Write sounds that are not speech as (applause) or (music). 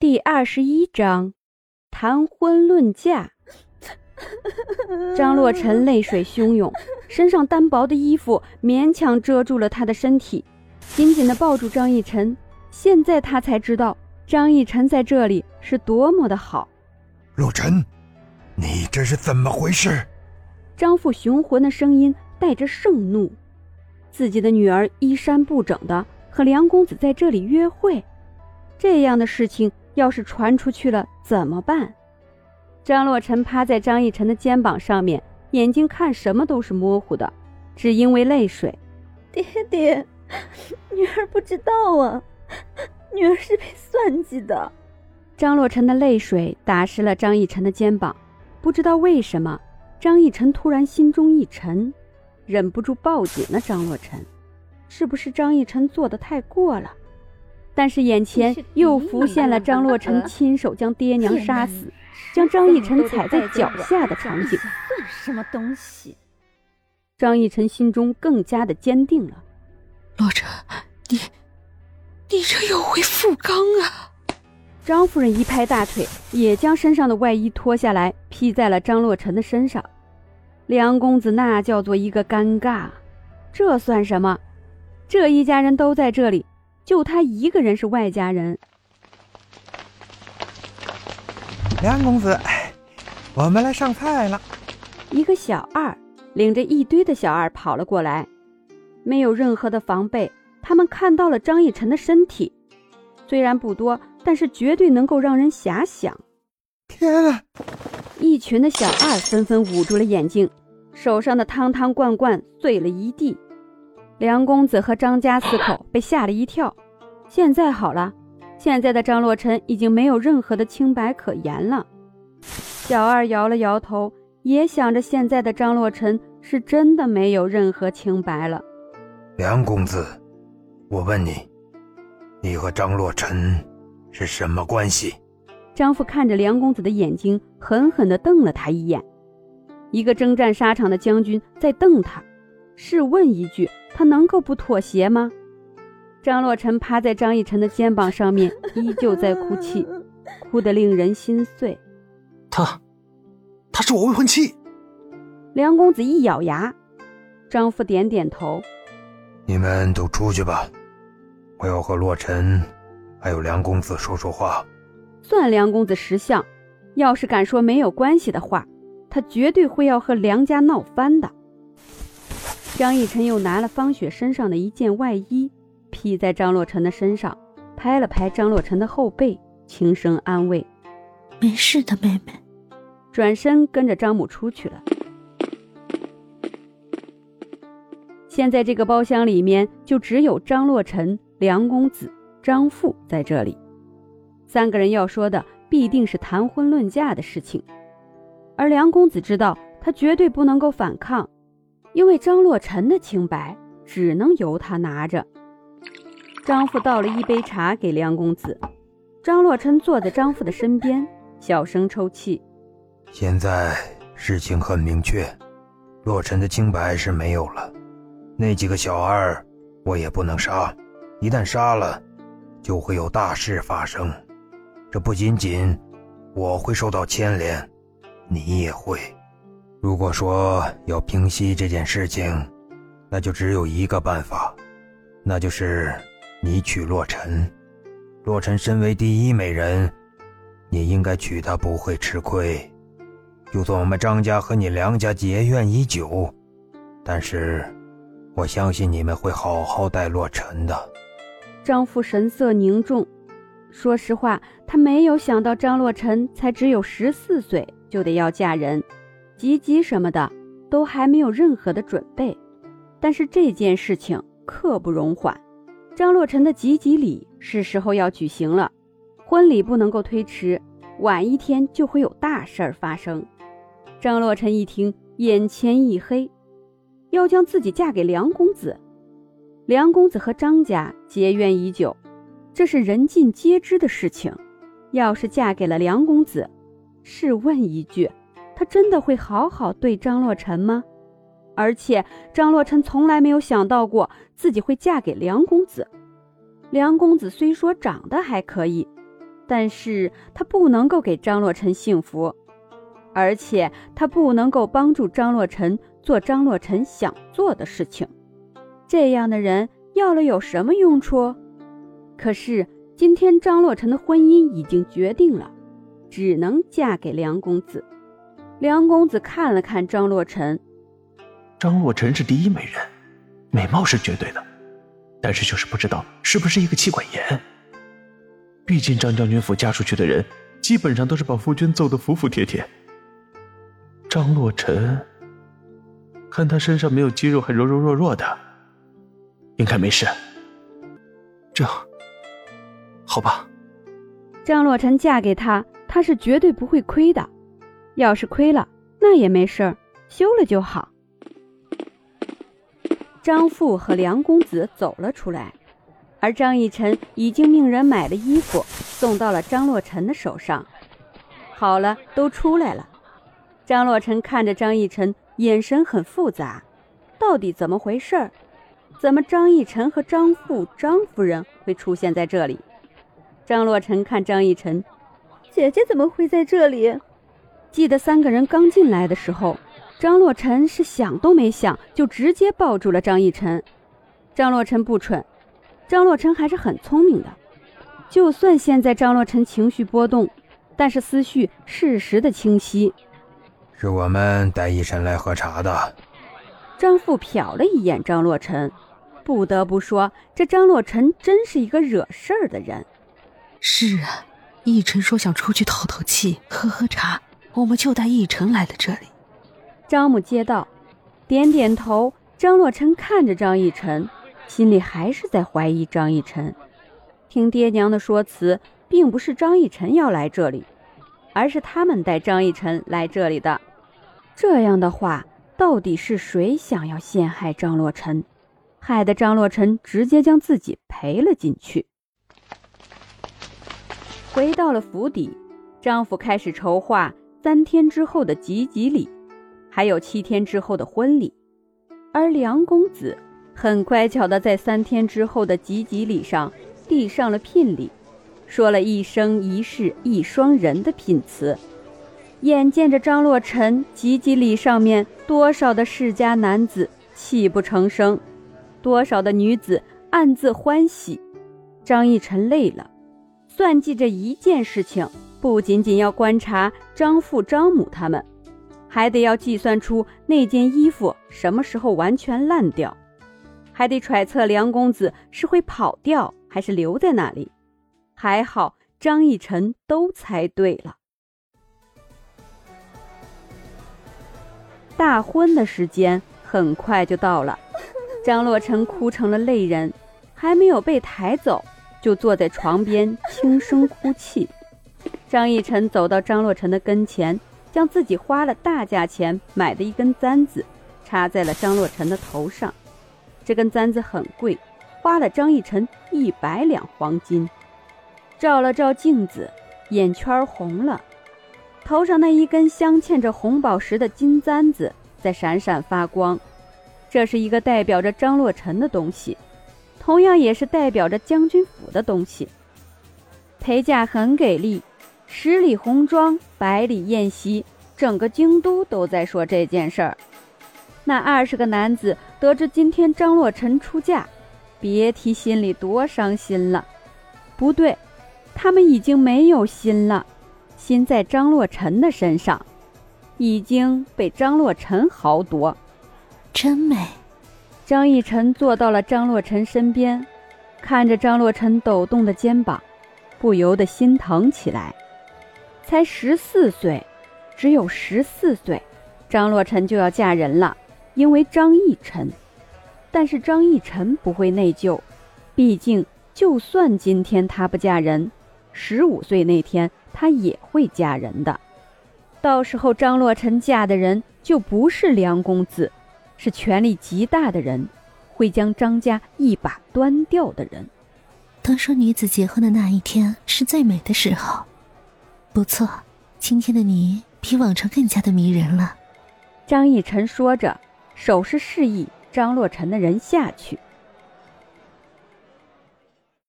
第二十一章，谈婚论嫁。张洛尘泪水汹涌，身上单薄的衣服勉强遮住了他的身体，紧紧的抱住张逸晨。现在他才知道，张逸晨在这里是多么的好。洛尘，你这是怎么回事？张父雄浑的声音带着盛怒，自己的女儿衣衫不整的和梁公子在这里约会，这样的事情。要是传出去了怎么办？张洛尘趴在张逸晨的肩膀上面，眼睛看什么都是模糊的，只因为泪水。(laughs) 爹爹，(laughs) 女儿不知道啊，女儿是被算计的。张洛尘的泪水打湿了张逸晨的肩膀，不知道为什么，张逸晨突然心中一沉，忍不住抱紧了张洛尘。是不是张逸晨做的太过了？但是眼前又浮现了张洛尘亲手将爹娘杀死，将张逸晨踩在脚下的场景。算什么东西？张逸晨心中更加的坚定了。洛尘，你，你这又会复刚啊！张夫人一拍大腿，也将身上的外衣脱下来披在了张洛尘的身上。梁公子那叫做一个尴尬，这算什么？这一家人都在这里。就他一个人是外家人。梁公子，我们来上菜了。一个小二领着一堆的小二跑了过来，没有任何的防备。他们看到了张逸晨的身体，虽然不多，但是绝对能够让人遐想。天啊！一群的小二纷纷捂住了眼睛，手上的汤汤罐罐碎了一地。梁公子和张家四口 (coughs) 被吓了一跳，现在好了，现在的张洛尘已经没有任何的清白可言了。小二摇了摇头，也想着现在的张洛尘是真的没有任何清白了。梁公子，我问你，你和张洛尘是什么关系？张父看着梁公子的眼睛，狠狠地瞪了他一眼。一个征战沙场的将军在瞪他，试问一句。他能够不妥协吗？张洛尘趴在张逸晨的肩膀上面，(laughs) 依旧在哭泣，哭得令人心碎。他，他是我未婚妻。梁公子一咬牙，张父点点头。你们都出去吧，我要和洛尘，还有梁公子说说话。算梁公子识相，要是敢说没有关系的话，他绝对会要和梁家闹翻的。张逸晨又拿了方雪身上的一件外衣，披在张洛尘的身上，拍了拍张洛尘的后背，轻声安慰：“没事的，妹妹。”转身跟着张母出去了。现在这个包厢里面就只有张洛尘、梁公子、张父在这里，三个人要说的必定是谈婚论嫁的事情，而梁公子知道他绝对不能够反抗。因为张洛尘的清白只能由他拿着。张父倒了一杯茶给梁公子，张洛尘坐在张父的身边，小声抽泣。现在事情很明确，洛尘的清白是没有了。那几个小二，我也不能杀，一旦杀了，就会有大事发生。这不仅仅我会受到牵连，你也会。如果说要平息这件事情，那就只有一个办法，那就是你娶洛尘。洛尘身为第一美人，你应该娶她不会吃亏。就算我们张家和你梁家结怨已久，但是我相信你们会好好待洛尘的。张父神色凝重，说实话，他没有想到张洛尘才只有十四岁就得要嫁人。吉吉什么的都还没有任何的准备，但是这件事情刻不容缓。张洛尘的吉吉礼是时候要举行了，婚礼不能够推迟，晚一天就会有大事儿发生。张洛尘一听，眼前一黑，要将自己嫁给梁公子。梁公子和张家结怨已久，这是人尽皆知的事情。要是嫁给了梁公子，试问一句。他真的会好好对张洛尘吗？而且张洛尘从来没有想到过自己会嫁给梁公子。梁公子虽说长得还可以，但是他不能够给张洛尘幸福，而且他不能够帮助张洛尘做张洛尘想做的事情。这样的人要了有什么用处？可是今天张洛尘的婚姻已经决定了，只能嫁给梁公子。梁公子看了看张洛尘，张洛尘是第一美人，美貌是绝对的，但是就是不知道是不是一个妻管严。毕竟张将军府嫁出去的人，基本上都是把夫君揍得服服帖帖。张洛尘，看他身上没有肌肉，还柔柔弱弱的，应该没事。这，好吧。张洛尘嫁给他，他是绝对不会亏的。要是亏了，那也没事儿，休了就好。张父和梁公子走了出来，而张逸晨已经命人买了衣服，送到了张洛尘的手上。好了，都出来了。张洛尘看着张逸晨，眼神很复杂，到底怎么回事儿？怎么张逸晨和张父、张夫人会出现在这里？张洛尘看张逸晨，姐姐怎么会在这里？记得三个人刚进来的时候，张洛尘是想都没想就直接抱住了张逸晨。张洛尘不蠢，张洛尘还是很聪明的。就算现在张洛尘情绪波动，但是思绪适时的清晰。是我们带逸晨来喝茶的。张父瞟了一眼张洛尘，不得不说，这张洛尘真是一个惹事儿的人。是啊，逸晨说想出去透透气，喝喝茶。我们就带奕晨来了这里。张母接道，点点头。张洛尘看着张奕晨，心里还是在怀疑张奕晨。听爹娘的说辞，并不是张奕晨要来这里，而是他们带张奕晨来这里的。这样的话，到底是谁想要陷害张洛尘，害得张洛尘直接将自己赔了进去？回到了府邸，张府开始筹划。三天之后的吉吉礼，还有七天之后的婚礼，而梁公子很乖巧的在三天之后的吉吉礼上递上了聘礼，说了一生一世一双人的聘词。眼见着张洛尘吉吉礼上面多少的世家男子泣不成声，多少的女子暗自欢喜，张逸晨累了，算计着一件事情。不仅仅要观察张父、张母他们，还得要计算出那件衣服什么时候完全烂掉，还得揣测梁公子是会跑掉还是留在那里。还好张逸晨都猜对了。大婚的时间很快就到了，张洛尘哭成了泪人，还没有被抬走，就坐在床边轻声哭泣。张逸晨走到张洛尘的跟前，将自己花了大价钱买的一根簪子插在了张洛尘的头上。这根簪子很贵，花了张逸晨一百两黄金。照了照镜子，眼圈红了。头上那一根镶嵌着红宝石的金簪子在闪闪发光，这是一个代表着张洛尘的东西，同样也是代表着将军府的东西。陪嫁很给力。十里红妆，百里宴席，整个京都都在说这件事儿。那二十个男子得知今天张洛尘出嫁，别提心里多伤心了。不对，他们已经没有心了，心在张洛尘的身上，已经被张洛尘豪夺。真美。张逸晨坐到了张洛尘身边，看着张洛尘抖动的肩膀，不由得心疼起来。才十四岁，只有十四岁，张洛尘就要嫁人了，因为张逸晨。但是张逸晨不会内疚，毕竟就算今天他不嫁人，十五岁那天他也会嫁人的。到时候张洛尘嫁的人就不是梁公子，是权力极大的人，会将张家一把端掉的人。都说女子结婚的那一天是最美的时候。不错，今天的你比往常更加的迷人了。张逸晨说着，手势示意张洛尘的人下去。